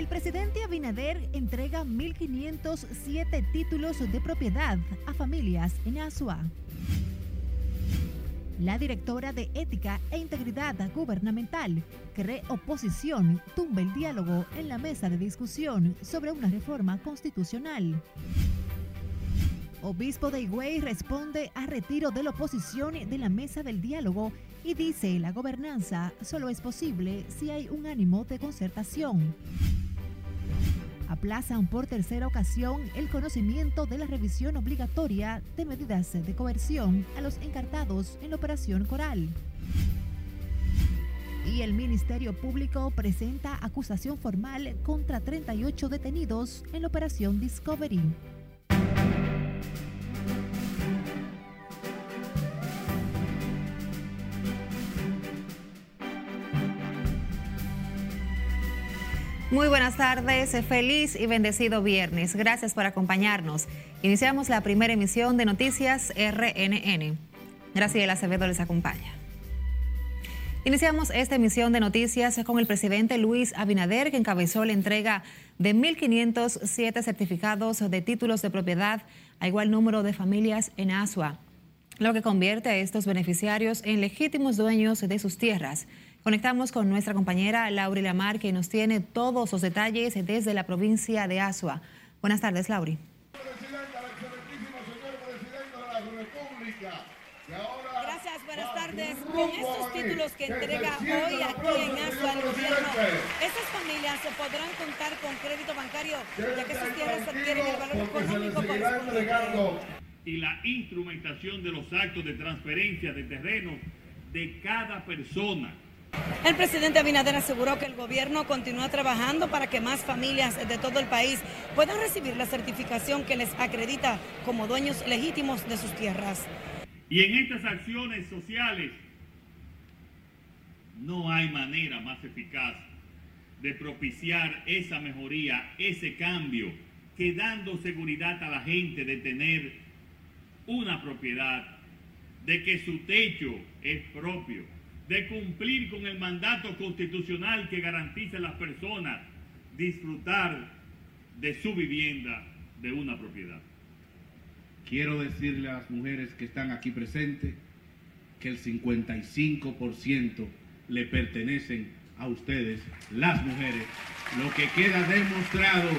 El presidente Abinader entrega 1.507 títulos de propiedad a familias en Asua. La directora de Ética e Integridad Gubernamental cree oposición, tumba el diálogo en la mesa de discusión sobre una reforma constitucional. Obispo de Higüey responde a retiro de la oposición de la mesa del diálogo y dice la gobernanza solo es posible si hay un ánimo de concertación. Aplazan por tercera ocasión el conocimiento de la revisión obligatoria de medidas de coerción a los encartados en la Operación Coral. Y el Ministerio Público presenta acusación formal contra 38 detenidos en la Operación Discovery. Muy buenas tardes, feliz y bendecido viernes. Gracias por acompañarnos. Iniciamos la primera emisión de Noticias RNN. Graciela Acevedo les acompaña. Iniciamos esta emisión de noticias con el presidente Luis Abinader, que encabezó la entrega de 1.507 certificados de títulos de propiedad a igual número de familias en Asua, lo que convierte a estos beneficiarios en legítimos dueños de sus tierras. Conectamos con nuestra compañera Lauri Lamar, que nos tiene todos los detalles desde la provincia de Asua. Buenas tardes, Lauri. Gracias, buenas tardes. Con estos títulos que entrega hoy aquí en Asua el gobierno, estas familias se podrán contar con crédito bancario, ya que sus tierras adquieren el valor económico correspondiente. Y la instrumentación de los actos de transferencia de terrenos de cada persona el presidente Abinader aseguró que el gobierno continúa trabajando para que más familias de todo el país puedan recibir la certificación que les acredita como dueños legítimos de sus tierras. Y en estas acciones sociales no hay manera más eficaz de propiciar esa mejoría, ese cambio, que dando seguridad a la gente de tener una propiedad, de que su techo es propio de cumplir con el mandato constitucional que garantiza a las personas disfrutar de su vivienda, de una propiedad. Quiero decirle a las mujeres que están aquí presentes que el 55% le pertenecen a ustedes, las mujeres. Lo que queda demostrado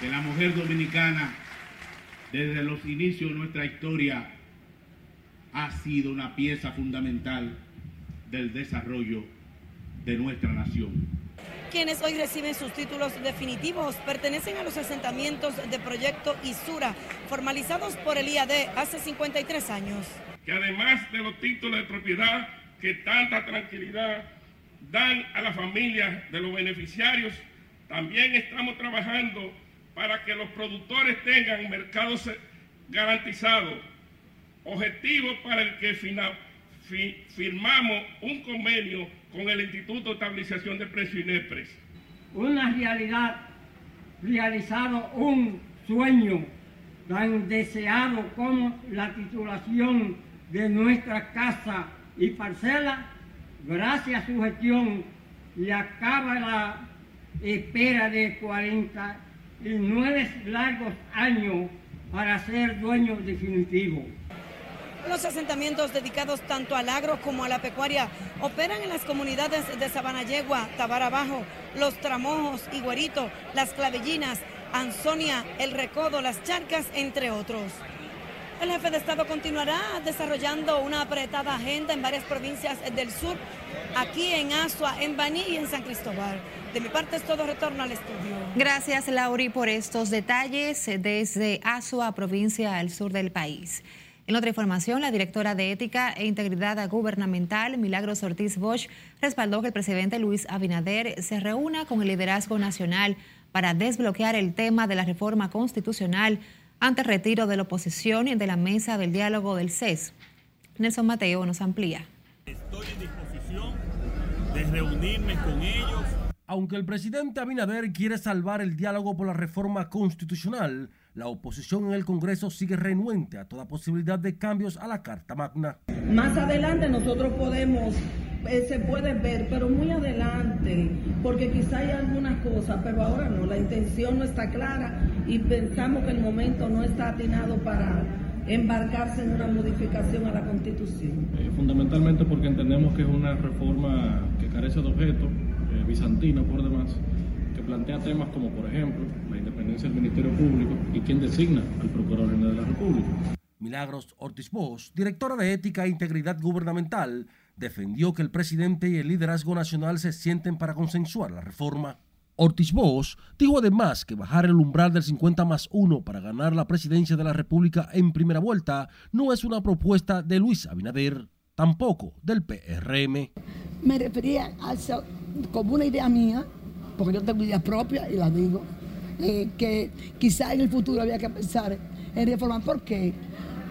que la mujer dominicana, desde los inicios de nuestra historia, ha sido una pieza fundamental del desarrollo de nuestra nación. Quienes hoy reciben sus títulos definitivos pertenecen a los asentamientos de Proyecto Isura, formalizados por el IAD hace 53 años. Que además de los títulos de propiedad que tanta tranquilidad dan a la familia de los beneficiarios, también estamos trabajando para que los productores tengan mercados garantizados objetivo para el que firmamos un convenio con el Instituto de Estabilización de Precios INEPRES. Una realidad, realizado un sueño tan deseado como la titulación de nuestra casa y parcela, gracias a su gestión y acaba la espera de 49 largos años para ser dueño definitivo. Los asentamientos dedicados tanto al agro como a la pecuaria operan en las comunidades de Sabanayegua, Tabarabajo, Los Tramojos, Higuerito, Las Clavellinas, Ansonia, El Recodo, Las Charcas, entre otros. El jefe de Estado continuará desarrollando una apretada agenda en varias provincias del sur, aquí en Asua, en Baní y en San Cristóbal. De mi parte es todo, retorno al estudio. Gracias, Lauri, por estos detalles desde Asua, provincia al sur del país. En otra información, la directora de Ética e Integridad Gubernamental, Milagros Ortiz Bosch, respaldó que el presidente Luis Abinader se reúna con el liderazgo nacional para desbloquear el tema de la reforma constitucional ante el retiro de la oposición y de la mesa del diálogo del CES. Nelson Mateo nos amplía. Estoy en disposición de reunirme con ellos. Aunque el presidente Abinader quiere salvar el diálogo por la reforma constitucional, la oposición en el Congreso sigue renuente a toda posibilidad de cambios a la Carta Magna. Más adelante nosotros podemos eh, se puede ver, pero muy adelante, porque quizá hay algunas cosas, pero ahora no, la intención no está clara y pensamos que el momento no está atinado para embarcarse en una modificación a la Constitución. Eh, fundamentalmente porque entendemos que es una reforma que carece de objeto, eh, bizantina por demás, plantea temas como, por ejemplo, la independencia del Ministerio Público y quién designa al Procurador General de la República. Milagros Ortiz Bosch, directora de Ética e Integridad Gubernamental, defendió que el presidente y el liderazgo nacional se sienten para consensuar la reforma. Ortiz Bosch dijo además que bajar el umbral del 50 más 1 para ganar la presidencia de la República en primera vuelta no es una propuesta de Luis Abinader, tampoco del PRM. Me refería a eso como una idea mía, porque yo tengo ideas propias y las digo, eh, que quizá en el futuro había que pensar en reformar. ¿Por qué?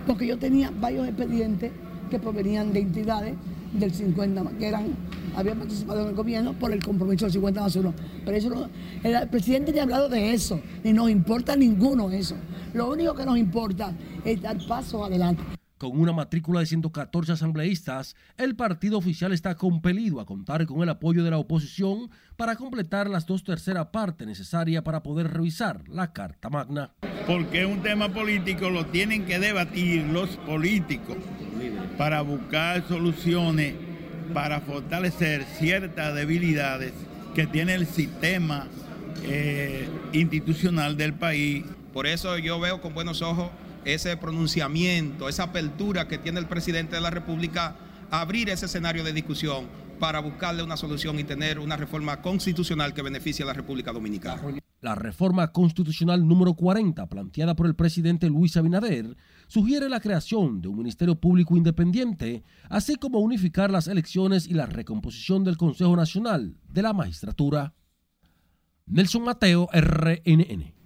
Porque yo tenía varios expedientes que provenían de entidades del 50, que eran, habían participado en el gobierno por el compromiso del 50 más 1. Pero eso el presidente ya ha hablado de eso, y no importa ninguno eso. Lo único que nos importa es dar paso adelante. Con una matrícula de 114 asambleístas, el partido oficial está compelido a contar con el apoyo de la oposición para completar las dos terceras partes necesarias para poder revisar la Carta Magna. Porque un tema político lo tienen que debatir los políticos para buscar soluciones para fortalecer ciertas debilidades que tiene el sistema eh, institucional del país. Por eso yo veo con buenos ojos ese pronunciamiento, esa apertura que tiene el presidente de la República abrir ese escenario de discusión para buscarle una solución y tener una reforma constitucional que beneficie a la República Dominicana. La reforma constitucional número 40, planteada por el presidente Luis Abinader, sugiere la creación de un Ministerio Público Independiente, así como unificar las elecciones y la recomposición del Consejo Nacional de la Magistratura. Nelson Mateo, RNN.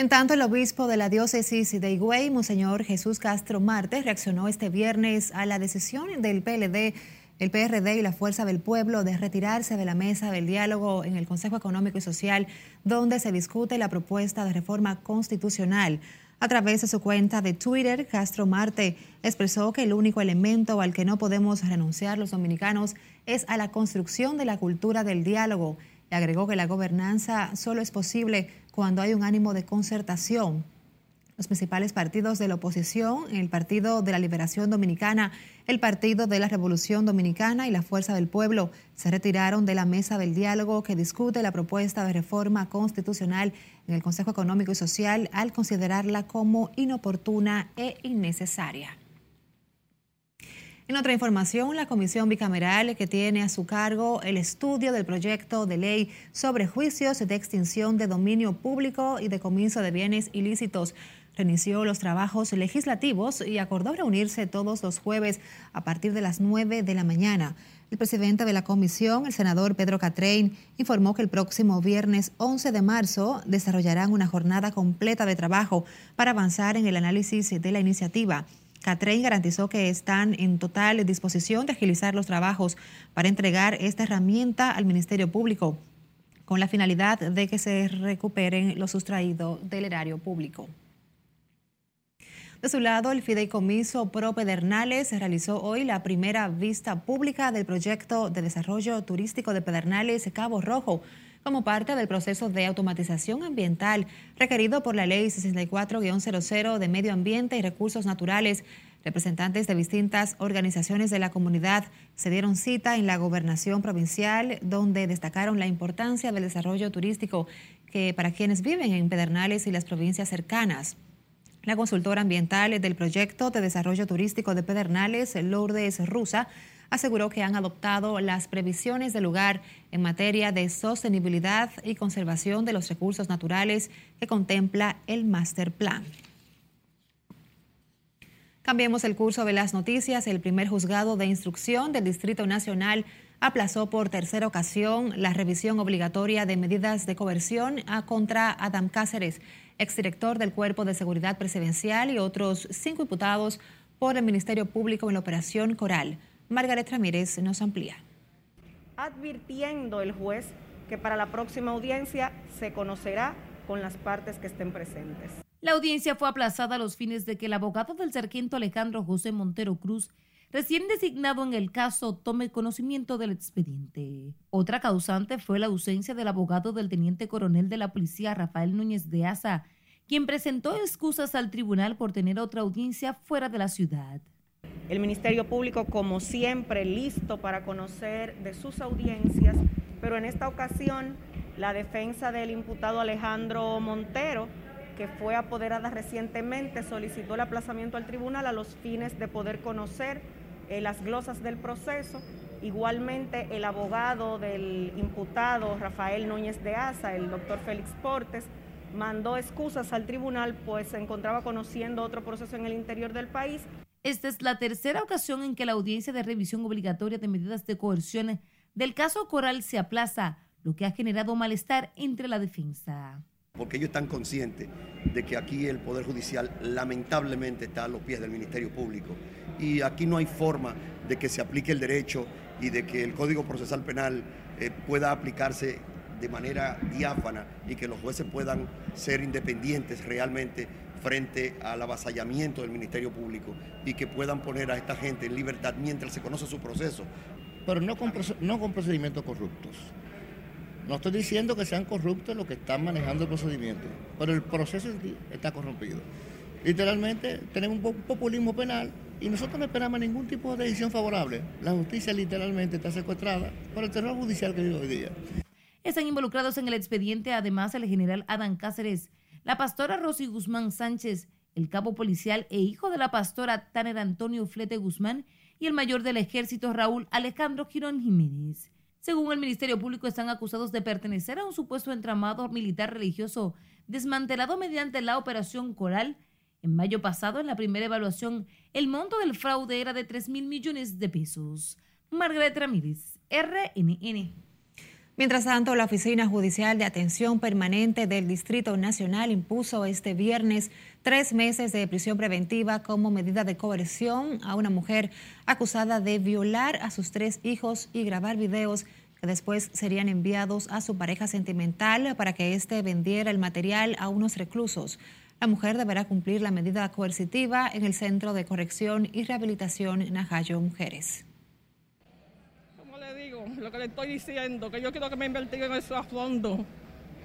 En tanto, el obispo de la diócesis de Higüey, Monseñor Jesús Castro Marte, reaccionó este viernes a la decisión del PLD, el PRD y la Fuerza del Pueblo de retirarse de la mesa del diálogo en el Consejo Económico y Social, donde se discute la propuesta de reforma constitucional. A través de su cuenta de Twitter, Castro Marte expresó que el único elemento al que no podemos renunciar los dominicanos es a la construcción de la cultura del diálogo y agregó que la gobernanza solo es posible cuando hay un ánimo de concertación. Los principales partidos de la oposición, el Partido de la Liberación Dominicana, el Partido de la Revolución Dominicana y la Fuerza del Pueblo, se retiraron de la mesa del diálogo que discute la propuesta de reforma constitucional en el Consejo Económico y Social al considerarla como inoportuna e innecesaria. En otra información, la comisión bicameral que tiene a su cargo el estudio del proyecto de ley sobre juicios de extinción de dominio público y de comienzo de bienes ilícitos reinició los trabajos legislativos y acordó reunirse todos los jueves a partir de las 9 de la mañana. El presidente de la comisión, el senador Pedro Catrein, informó que el próximo viernes 11 de marzo desarrollarán una jornada completa de trabajo para avanzar en el análisis de la iniciativa. Catrein garantizó que están en total disposición de agilizar los trabajos para entregar esta herramienta al Ministerio Público con la finalidad de que se recuperen lo sustraído del erario público. De su lado, el Fideicomiso Pro Pedernales realizó hoy la primera vista pública del proyecto de desarrollo turístico de Pedernales Cabo Rojo como parte del proceso de automatización ambiental requerido por la Ley 64-00 de Medio Ambiente y Recursos Naturales. Representantes de distintas organizaciones de la comunidad se dieron cita en la gobernación provincial, donde destacaron la importancia del desarrollo turístico que para quienes viven en Pedernales y las provincias cercanas. La consultora ambiental del proyecto de desarrollo turístico de Pedernales, Lourdes Rusa, aseguró que han adoptado las previsiones del lugar en materia de sostenibilidad y conservación de los recursos naturales que contempla el Master Plan. Cambiemos el curso de las noticias. El primer juzgado de instrucción del Distrito Nacional aplazó por tercera ocasión la revisión obligatoria de medidas de coerción a contra Adam Cáceres, exdirector del Cuerpo de Seguridad Presidencial y otros cinco imputados por el Ministerio Público en la Operación Coral. Margaret Ramírez nos amplía. Advirtiendo el juez que para la próxima audiencia se conocerá con las partes que estén presentes. La audiencia fue aplazada a los fines de que el abogado del sargento Alejandro José Montero Cruz recién designado en el caso, tome conocimiento del expediente. Otra causante fue la ausencia del abogado del teniente coronel de la policía Rafael Núñez de Asa, quien presentó excusas al tribunal por tener otra audiencia fuera de la ciudad. El Ministerio Público, como siempre, listo para conocer de sus audiencias, pero en esta ocasión la defensa del imputado Alejandro Montero, que fue apoderada recientemente, solicitó el aplazamiento al tribunal a los fines de poder conocer eh, las glosas del proceso. Igualmente, el abogado del imputado Rafael Núñez de Asa, el doctor Félix Portes, mandó excusas al tribunal, pues se encontraba conociendo otro proceso en el interior del país. Esta es la tercera ocasión en que la audiencia de revisión obligatoria de medidas de coerción del caso Coral se aplaza, lo que ha generado malestar entre la defensa. Porque ellos están conscientes de que aquí el Poder Judicial lamentablemente está a los pies del Ministerio Público y aquí no hay forma de que se aplique el derecho y de que el Código Procesal Penal eh, pueda aplicarse de manera diáfana y que los jueces puedan ser independientes realmente frente al avasallamiento del Ministerio Público y que puedan poner a esta gente en libertad mientras se conoce su proceso. Pero no con, no con procedimientos corruptos. No estoy diciendo que sean corruptos los que están manejando el procedimiento, pero el proceso está corrompido. Literalmente tenemos un populismo penal y nosotros no esperamos ningún tipo de decisión favorable. La justicia literalmente está secuestrada por el terror judicial que vive hoy día. Están involucrados en el expediente además el general Adán Cáceres, la pastora Rosy Guzmán Sánchez, el cabo policial e hijo de la pastora Tanner Antonio Flete Guzmán y el mayor del ejército Raúl Alejandro Girón Jiménez. Según el Ministerio Público, están acusados de pertenecer a un supuesto entramado militar religioso desmantelado mediante la Operación Coral. En mayo pasado, en la primera evaluación, el monto del fraude era de 3 mil millones de pesos. Margaret Ramírez, RNN. Mientras tanto, la Oficina Judicial de Atención Permanente del Distrito Nacional impuso este viernes tres meses de prisión preventiva como medida de coerción a una mujer acusada de violar a sus tres hijos y grabar videos que después serían enviados a su pareja sentimental para que éste vendiera el material a unos reclusos. La mujer deberá cumplir la medida coercitiva en el Centro de Corrección y Rehabilitación Najayo Mujeres lo que le estoy diciendo, que yo quiero que me investiguen eso a fondo,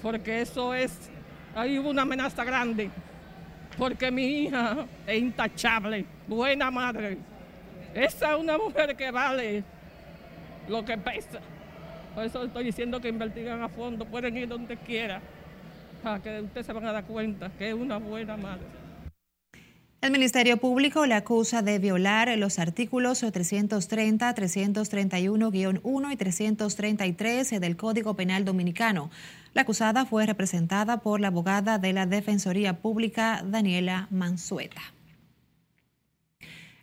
porque eso es, ahí una amenaza grande, porque mi hija es intachable, buena madre. Esa es una mujer que vale lo que pesa. Por eso estoy diciendo que investiguen a fondo, pueden ir donde quiera, para que ustedes se van a dar cuenta que es una buena madre. El Ministerio Público le acusa de violar los artículos 330, 331-1 y 333 del Código Penal Dominicano. La acusada fue representada por la abogada de la Defensoría Pública, Daniela Mansueta.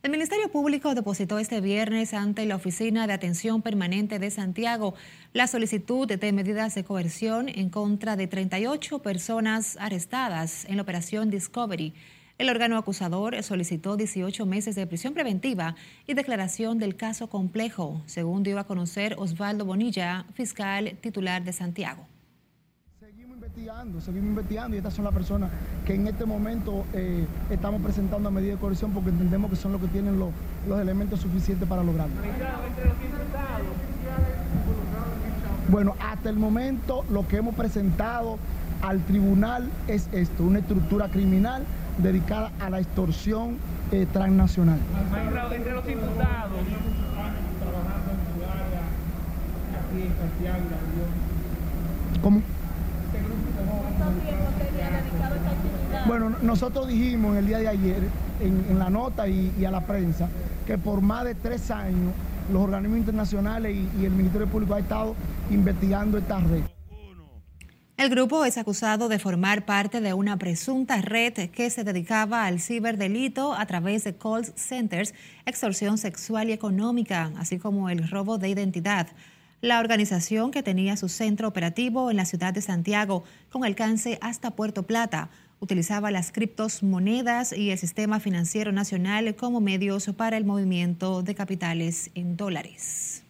El Ministerio Público depositó este viernes ante la Oficina de Atención Permanente de Santiago la solicitud de medidas de coerción en contra de 38 personas arrestadas en la operación Discovery el órgano acusador solicitó 18 meses de prisión preventiva y declaración del caso complejo, según dio a conocer Osvaldo Bonilla, fiscal titular de Santiago. Seguimos investigando, seguimos investigando y estas son las personas que en este momento eh, estamos presentando a medida de coerción porque entendemos que son los que tienen los, los elementos suficientes para lograrlo. Bueno, hasta el momento lo que hemos presentado al tribunal es esto, una estructura criminal dedicada a la extorsión eh, transnacional. Entre los imputados. ¿Cómo? Bueno, nosotros dijimos en el día de ayer, en, la nota y, a la prensa, que por más de tres años los organismos internacionales y, y el Ministerio Público ha estado investigando esta red. El grupo es acusado de formar parte de una presunta red que se dedicaba al ciberdelito a través de call centers, extorsión sexual y económica, así como el robo de identidad. La organización, que tenía su centro operativo en la ciudad de Santiago con alcance hasta Puerto Plata, utilizaba las criptomonedas y el sistema financiero nacional como medios para el movimiento de capitales en dólares.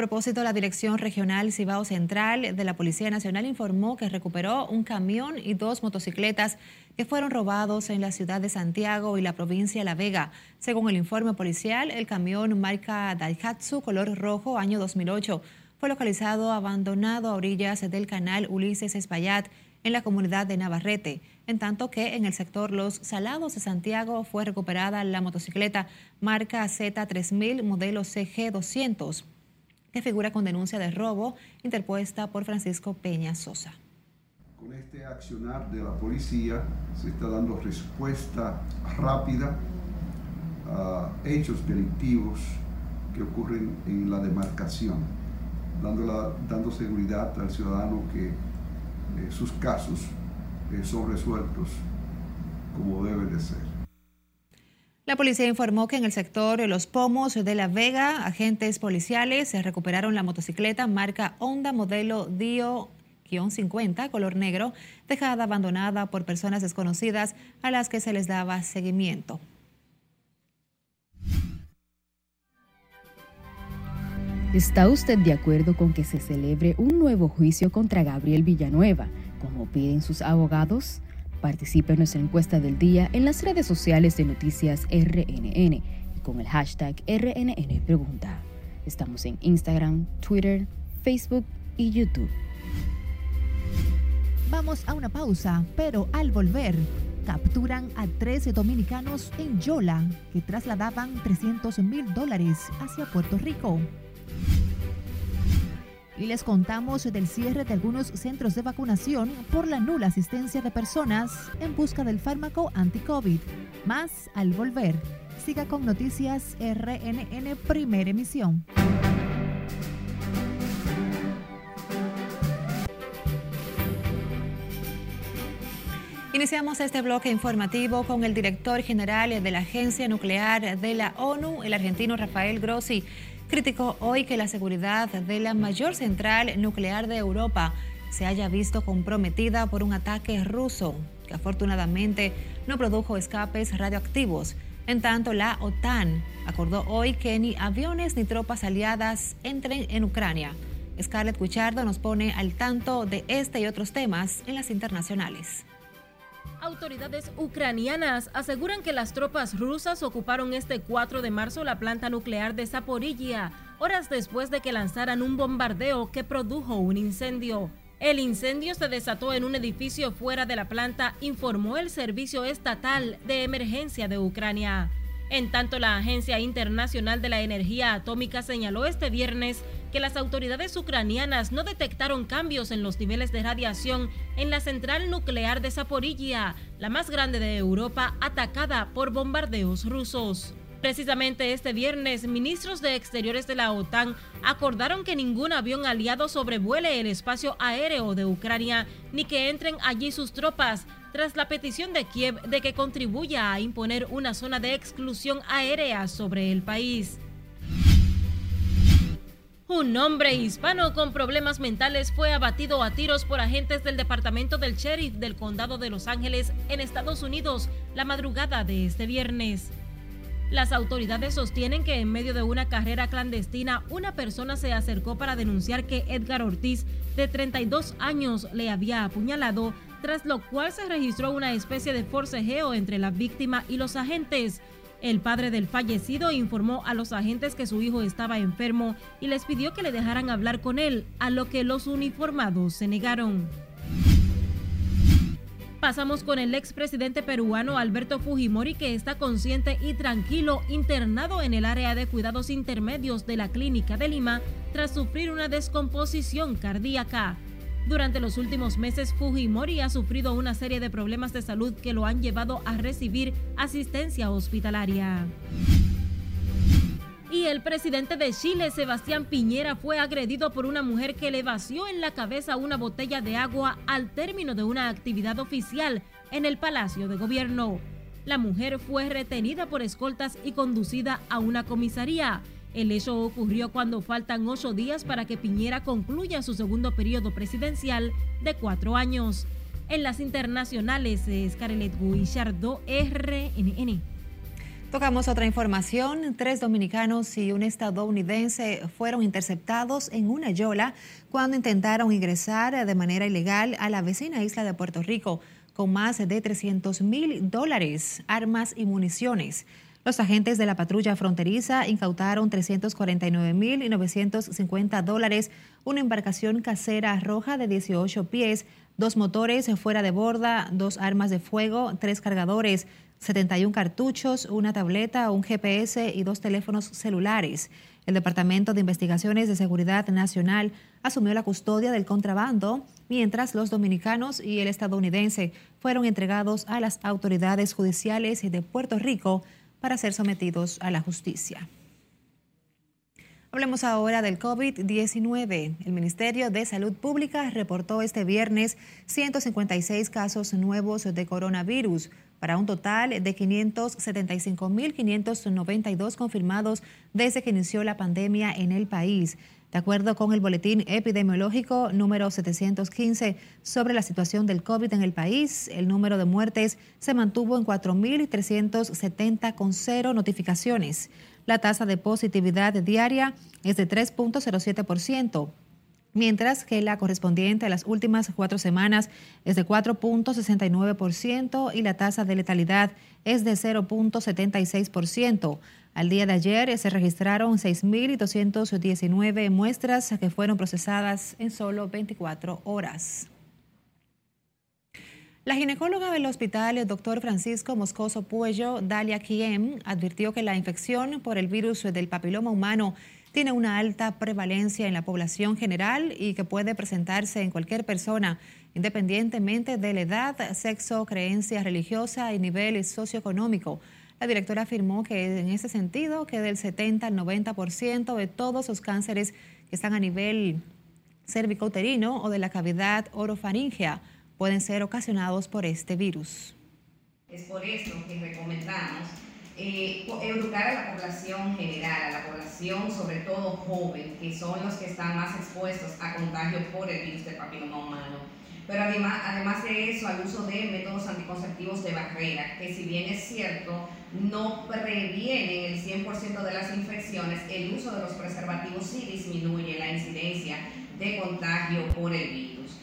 Propósito, la Dirección Regional Cibao Central de la Policía Nacional informó que recuperó un camión y dos motocicletas que fueron robados en la ciudad de Santiago y la provincia de La Vega. Según el informe policial, el camión marca Daihatsu color rojo año 2008 fue localizado abandonado a orillas del canal Ulises Espaillat en la comunidad de Navarrete, en tanto que en el sector Los Salados de Santiago fue recuperada la motocicleta marca Z3000 modelo CG200 que figura con denuncia de robo interpuesta por Francisco Peña Sosa. Con este accionar de la policía se está dando respuesta rápida a hechos delictivos que ocurren en la demarcación, dando, dando seguridad al ciudadano que eh, sus casos eh, son resueltos como debe de ser. La policía informó que en el sector Los Pomos de La Vega, agentes policiales recuperaron la motocicleta marca Honda modelo Dio-50 color negro, dejada abandonada por personas desconocidas a las que se les daba seguimiento. ¿Está usted de acuerdo con que se celebre un nuevo juicio contra Gabriel Villanueva, como piden sus abogados? Participe en nuestra encuesta del día en las redes sociales de Noticias RNN y con el hashtag RNN Pregunta. Estamos en Instagram, Twitter, Facebook y YouTube. Vamos a una pausa, pero al volver, capturan a 13 dominicanos en Yola que trasladaban 300 mil dólares hacia Puerto Rico y les contamos del cierre de algunos centros de vacunación por la nula asistencia de personas en busca del fármaco anti-COVID. Más al volver. Siga con Noticias RNN Primera Emisión. Iniciamos este bloque informativo con el director general de la Agencia Nuclear de la ONU, el argentino Rafael Grossi criticó hoy que la seguridad de la mayor central nuclear de Europa se haya visto comprometida por un ataque ruso, que afortunadamente no produjo escapes radioactivos. En tanto, la OTAN acordó hoy que ni aviones ni tropas aliadas entren en Ucrania. Scarlett Guichardo nos pone al tanto de este y otros temas en las internacionales. Autoridades ucranianas aseguran que las tropas rusas ocuparon este 4 de marzo la planta nuclear de Zaporilla, horas después de que lanzaran un bombardeo que produjo un incendio. El incendio se desató en un edificio fuera de la planta, informó el Servicio Estatal de Emergencia de Ucrania. En tanto, la Agencia Internacional de la Energía Atómica señaló este viernes que las autoridades ucranianas no detectaron cambios en los niveles de radiación en la central nuclear de Zaporilla, la más grande de Europa, atacada por bombardeos rusos. Precisamente este viernes, ministros de Exteriores de la OTAN acordaron que ningún avión aliado sobrevuele el espacio aéreo de Ucrania ni que entren allí sus tropas, tras la petición de Kiev de que contribuya a imponer una zona de exclusión aérea sobre el país. Un hombre hispano con problemas mentales fue abatido a tiros por agentes del Departamento del Sheriff del Condado de Los Ángeles en Estados Unidos la madrugada de este viernes. Las autoridades sostienen que en medio de una carrera clandestina, una persona se acercó para denunciar que Edgar Ortiz, de 32 años, le había apuñalado tras lo cual se registró una especie de forcejeo entre la víctima y los agentes. El padre del fallecido informó a los agentes que su hijo estaba enfermo y les pidió que le dejaran hablar con él, a lo que los uniformados se negaron. Pasamos con el expresidente peruano Alberto Fujimori, que está consciente y tranquilo internado en el área de cuidados intermedios de la clínica de Lima tras sufrir una descomposición cardíaca. Durante los últimos meses, Fujimori ha sufrido una serie de problemas de salud que lo han llevado a recibir asistencia hospitalaria. Y el presidente de Chile, Sebastián Piñera, fue agredido por una mujer que le vació en la cabeza una botella de agua al término de una actividad oficial en el Palacio de Gobierno. La mujer fue retenida por escoltas y conducida a una comisaría. El hecho ocurrió cuando faltan ocho días para que Piñera concluya su segundo periodo presidencial de cuatro años. En las internacionales, Scarlett Guillardo, RNN. Tocamos otra información. Tres dominicanos y un estadounidense fueron interceptados en una yola cuando intentaron ingresar de manera ilegal a la vecina isla de Puerto Rico con más de 300 mil dólares, armas y municiones. Los agentes de la patrulla fronteriza incautaron 349 mil y 950 dólares, una embarcación casera roja de 18 pies, dos motores fuera de borda, dos armas de fuego, tres cargadores, 71 cartuchos, una tableta, un GPS y dos teléfonos celulares. El Departamento de Investigaciones de Seguridad Nacional asumió la custodia del contrabando, mientras los dominicanos y el estadounidense fueron entregados a las autoridades judiciales de Puerto Rico para ser sometidos a la justicia. Hablemos ahora del COVID-19. El Ministerio de Salud Pública reportó este viernes 156 casos nuevos de coronavirus, para un total de 575.592 confirmados desde que inició la pandemia en el país. De acuerdo con el boletín epidemiológico número 715 sobre la situación del COVID en el país, el número de muertes se mantuvo en 4.370 con cero notificaciones. La tasa de positividad diaria es de 3.07% mientras que la correspondiente a las últimas cuatro semanas es de 4.69% y la tasa de letalidad es de 0.76%. Al día de ayer se registraron 6.219 muestras que fueron procesadas en solo 24 horas. La ginecóloga del hospital, el doctor Francisco Moscoso Puello, Dalia Kiem, advirtió que la infección por el virus del papiloma humano tiene una alta prevalencia en la población general y que puede presentarse en cualquier persona, independientemente de la edad, sexo, creencia religiosa y nivel socioeconómico. La directora afirmó que en ese sentido que del 70 al 90% de todos los cánceres que están a nivel cervicouterino o de la cavidad orofaringea pueden ser ocasionados por este virus. Es por eso que recomendamos eh, educar a la población general, a la población sobre todo joven, que son los que están más expuestos a contagio por el virus del papiloma humano. Pero además, además de eso, al uso de métodos anticonceptivos de barrera, que si bien es cierto, no previenen el 100% de las infecciones, el uso de los preservativos sí disminuye la incidencia de contagio por el virus.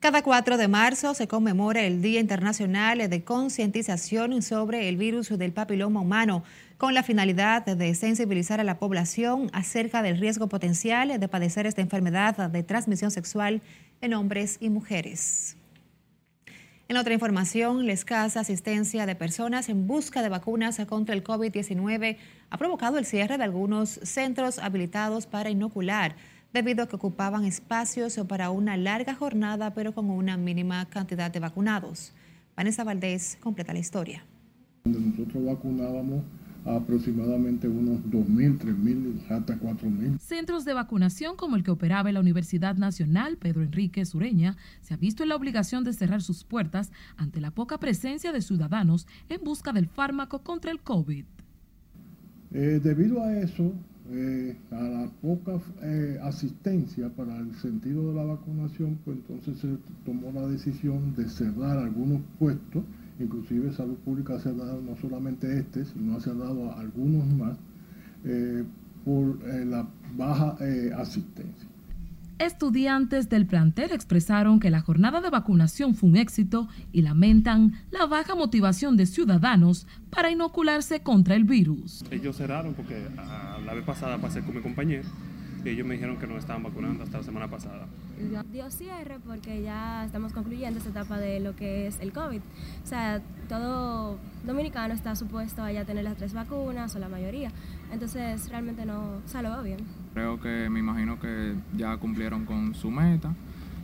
Cada 4 de marzo se conmemora el Día Internacional de Concientización sobre el virus del papiloma humano, con la finalidad de sensibilizar a la población acerca del riesgo potencial de padecer esta enfermedad de transmisión sexual en hombres y mujeres. En otra información, la escasa asistencia de personas en busca de vacunas contra el COVID-19 ha provocado el cierre de algunos centros habilitados para inocular debido a que ocupaban espacios para una larga jornada, pero con una mínima cantidad de vacunados. Vanessa Valdés completa la historia. Nosotros vacunábamos aproximadamente unos 2.000, 3.000, hasta 4.000. Centros de vacunación como el que operaba en la Universidad Nacional Pedro Enrique Sureña se ha visto en la obligación de cerrar sus puertas ante la poca presencia de ciudadanos en busca del fármaco contra el COVID. Eh, debido a eso, eh, a la poca eh, asistencia para el sentido de la vacunación, pues entonces se tomó la decisión de cerrar algunos puestos, inclusive Salud Pública ha dado no solamente este, sino ha a algunos más, eh, por la baja asistencia. Estudiantes del plantel expresaron que la jornada de vacunación fue un éxito y lamentan la baja motivación de ciudadanos para inocularse contra el virus. Ellos cerraron porque ah, la vez pasada pasé con mi compañero y ellos me dijeron que no estaban vacunando hasta la semana pasada. Dio cierre porque ya estamos concluyendo esta etapa de lo que es el COVID. O sea, todo dominicano está supuesto a ya tener las tres vacunas o la mayoría. Entonces realmente no, o sea, lo bien. Creo que me imagino que ya cumplieron con su meta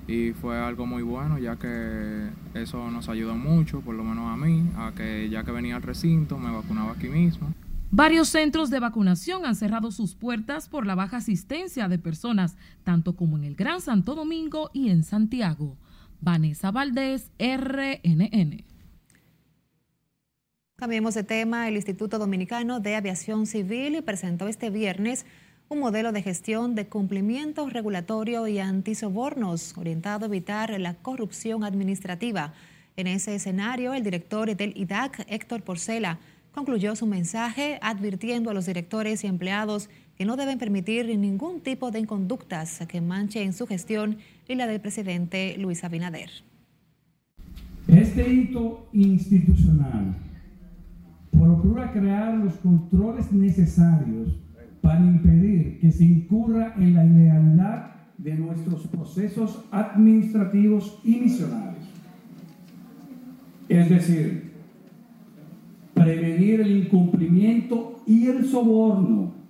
y fue algo muy bueno ya que eso nos ayudó mucho, por lo menos a mí, a que ya que venía al recinto me vacunaba aquí mismo. Varios centros de vacunación han cerrado sus puertas por la baja asistencia de personas, tanto como en el Gran Santo Domingo y en Santiago. Vanessa Valdés, RNN. Cambiemos de tema. El Instituto Dominicano de Aviación Civil presentó este viernes un modelo de gestión de cumplimiento regulatorio y antisobornos orientado a evitar la corrupción administrativa. En ese escenario, el director del IDAC, Héctor Porcela, concluyó su mensaje advirtiendo a los directores y empleados que no deben permitir ningún tipo de conductas que manchen su gestión y la del presidente Luis Abinader. Este hito institucional procura crear los controles necesarios para impedir que se incurra en la ilegalidad de nuestros procesos administrativos y misionarios. Es decir, prevenir el incumplimiento y el soborno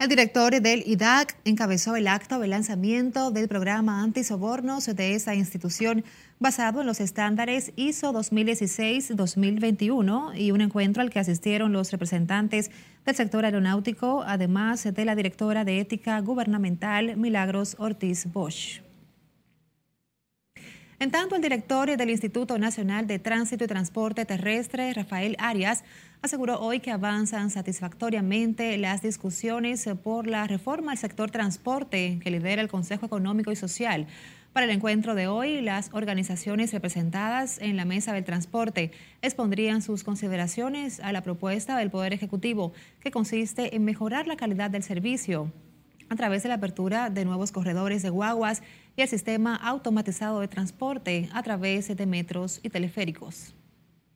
el director del IDAC encabezó el acto de lanzamiento del programa antisobornos de esa institución basado en los estándares ISO 2016-2021 y un encuentro al que asistieron los representantes del sector aeronáutico, además de la directora de ética gubernamental Milagros Ortiz Bosch. En tanto, el director del Instituto Nacional de Tránsito y Transporte Terrestre, Rafael Arias, aseguró hoy que avanzan satisfactoriamente las discusiones por la reforma al sector transporte que lidera el Consejo Económico y Social. Para el encuentro de hoy, las organizaciones representadas en la mesa del transporte expondrían sus consideraciones a la propuesta del Poder Ejecutivo, que consiste en mejorar la calidad del servicio a través de la apertura de nuevos corredores de guaguas y el sistema automatizado de transporte a través de metros y teleféricos.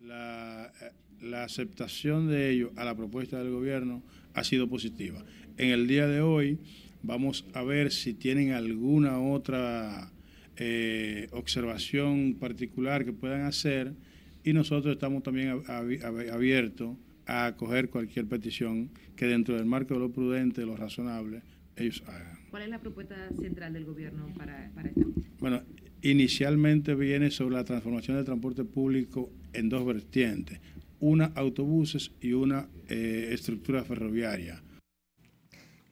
La, eh, aceptación de ello a la propuesta del gobierno ha sido positiva. En el día de hoy vamos a ver si tienen alguna otra eh, observación particular que puedan hacer y nosotros estamos también abiertos a acoger cualquier petición que dentro del marco de lo prudente, de lo razonable, ¿Cuál es la propuesta central del gobierno para, para esto? Bueno, inicialmente viene sobre la transformación del transporte público en dos vertientes, una autobuses y una eh, estructura ferroviaria.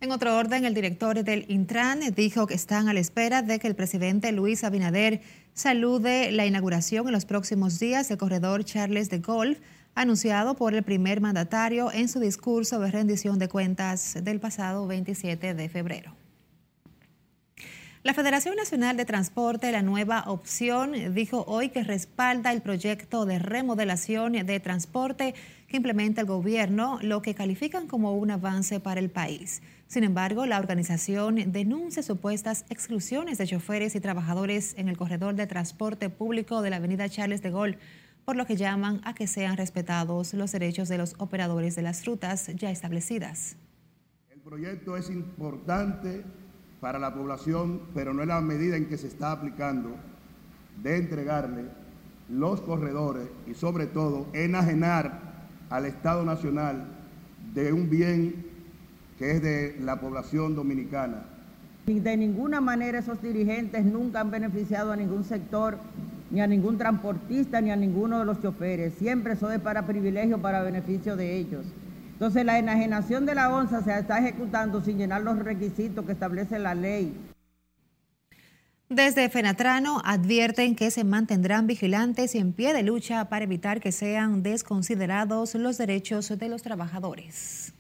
En otro orden, el director del Intran dijo que están a la espera de que el presidente Luis Abinader salude la inauguración en los próximos días del corredor Charles de Golf anunciado por el primer mandatario en su discurso de rendición de cuentas del pasado 27 de febrero. La Federación Nacional de Transporte, la nueva opción, dijo hoy que respalda el proyecto de remodelación de transporte que implementa el gobierno, lo que califican como un avance para el país. Sin embargo, la organización denuncia supuestas exclusiones de choferes y trabajadores en el corredor de transporte público de la avenida Charles de Gaulle por lo que llaman a que sean respetados los derechos de los operadores de las rutas ya establecidas. El proyecto es importante para la población, pero no es la medida en que se está aplicando de entregarle los corredores y sobre todo enajenar al Estado Nacional de un bien que es de la población dominicana. De ninguna manera esos dirigentes nunca han beneficiado a ningún sector ni a ningún transportista, ni a ninguno de los choferes. Siempre eso es para privilegio, para beneficio de ellos. Entonces la enajenación de la onza se está ejecutando sin llenar los requisitos que establece la ley. Desde Fenatrano advierten que se mantendrán vigilantes y en pie de lucha para evitar que sean desconsiderados los derechos de los trabajadores.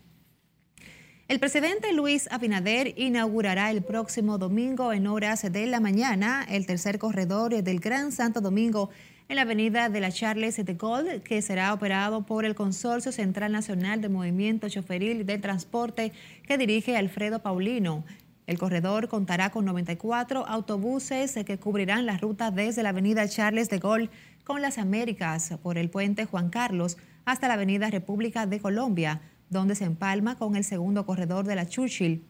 El presidente Luis Abinader inaugurará el próximo domingo en horas de la mañana el tercer corredor del Gran Santo Domingo en la avenida de la Charles de Gaulle, que será operado por el Consorcio Central Nacional de Movimiento Choferil y del Transporte que dirige Alfredo Paulino. El corredor contará con 94 autobuses que cubrirán la ruta desde la avenida Charles de Gaulle con las Américas por el puente Juan Carlos hasta la avenida República de Colombia donde se empalma con el segundo corredor de la Churchill,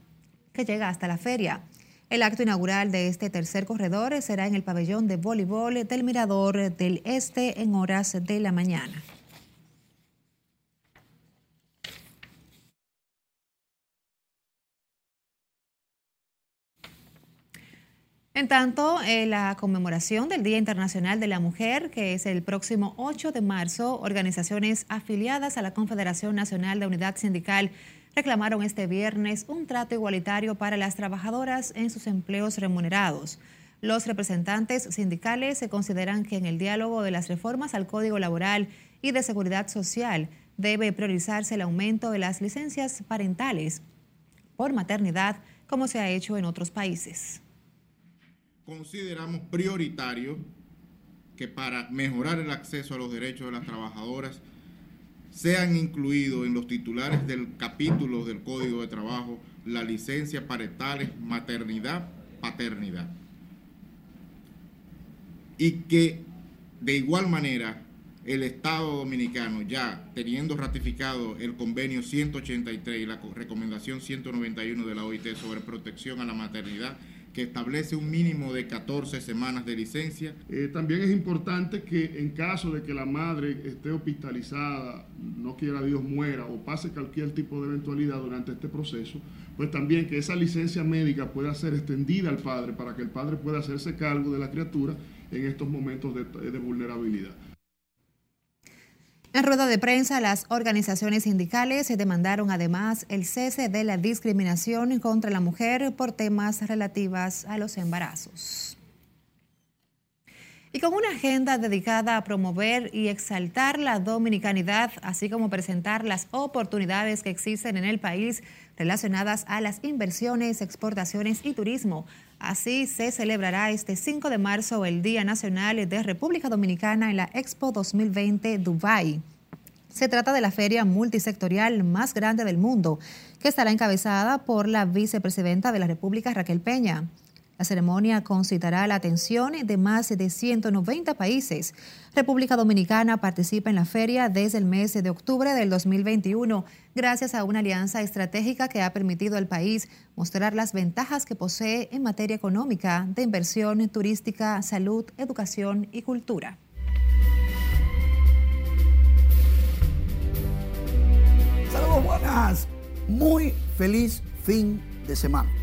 que llega hasta la feria. El acto inaugural de este tercer corredor será en el pabellón de voleibol del Mirador del Este en horas de la mañana. En tanto, en la conmemoración del Día Internacional de la Mujer, que es el próximo 8 de marzo, organizaciones afiliadas a la Confederación Nacional de Unidad Sindical reclamaron este viernes un trato igualitario para las trabajadoras en sus empleos remunerados. Los representantes sindicales se consideran que en el diálogo de las reformas al Código Laboral y de Seguridad Social debe priorizarse el aumento de las licencias parentales por maternidad, como se ha hecho en otros países consideramos prioritario que para mejorar el acceso a los derechos de las trabajadoras sean incluidos en los titulares del capítulo del Código de Trabajo la licencia parentales, maternidad, paternidad. Y que de igual manera el Estado Dominicano, ya teniendo ratificado el convenio 183 y la recomendación 191 de la OIT sobre protección a la maternidad, que establece un mínimo de 14 semanas de licencia. Eh, también es importante que en caso de que la madre esté hospitalizada, no quiera Dios muera o pase cualquier tipo de eventualidad durante este proceso, pues también que esa licencia médica pueda ser extendida al padre para que el padre pueda hacerse cargo de la criatura en estos momentos de, de vulnerabilidad. En rueda de prensa, las organizaciones sindicales demandaron además el cese de la discriminación contra la mujer por temas relativas a los embarazos. Y con una agenda dedicada a promover y exaltar la dominicanidad, así como presentar las oportunidades que existen en el país relacionadas a las inversiones, exportaciones y turismo, Así se celebrará este 5 de marzo el Día Nacional de República Dominicana en la Expo 2020 Dubai. Se trata de la feria multisectorial más grande del mundo, que estará encabezada por la vicepresidenta de la República, Raquel Peña. La ceremonia concitará la atención de más de 190 países. República Dominicana participa en la feria desde el mes de octubre del 2021 gracias a una alianza estratégica que ha permitido al país mostrar las ventajas que posee en materia económica, de inversión turística, salud, educación y cultura. Saludos buenas, muy feliz fin de semana.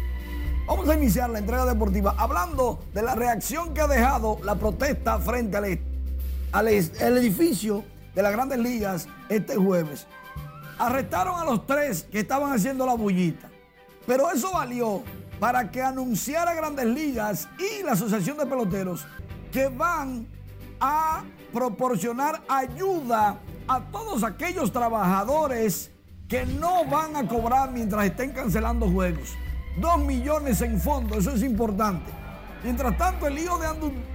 Vamos a iniciar la entrega deportiva hablando de la reacción que ha dejado la protesta frente al, edificio de las grandes ligas este jueves. Arrestaron a los tres que estaban haciendo la bullita, pero eso valió para que anunciara Grandes Ligas y la Asociación de Peloteros que van a proporcionar ayuda a todos aquellos trabajadores que no van a cobrar mientras estén cancelando juegos. Dos millones en fondo, eso es importante. Mientras tanto, el hijo de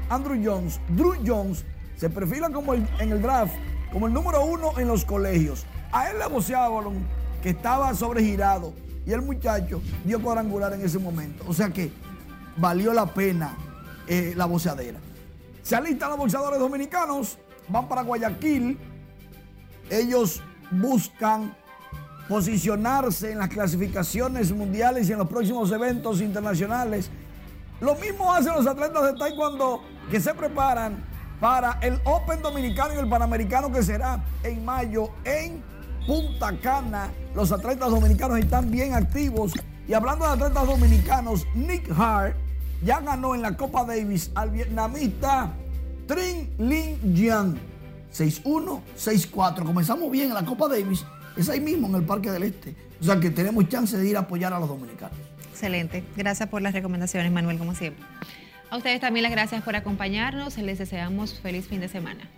Andrew, Jones, Drew Jones, se perfila como en el draft como el número uno en los colegios. A él le balón que estaba sobregirado y el muchacho dio cuadrangular en ese momento. O sea que valió la pena eh, la boceadera. Se alistan los boxeadores dominicanos, van para Guayaquil. Ellos buscan posicionarse en las clasificaciones mundiales y en los próximos eventos internacionales. Lo mismo hacen los atletas de Taekwondo que se preparan para el Open Dominicano y el Panamericano que será en mayo en Punta Cana. Los atletas dominicanos están bien activos. Y hablando de atletas dominicanos, Nick Hart ya ganó en la Copa Davis al vietnamita Trin Lin Jiang. 6-1, 6-4. Comenzamos bien en la Copa Davis es ahí mismo, en el Parque del Este. O sea que tenemos chance de ir a apoyar a los dominicanos. Excelente. Gracias por las recomendaciones, Manuel, como siempre. A ustedes también las gracias por acompañarnos. Les deseamos feliz fin de semana.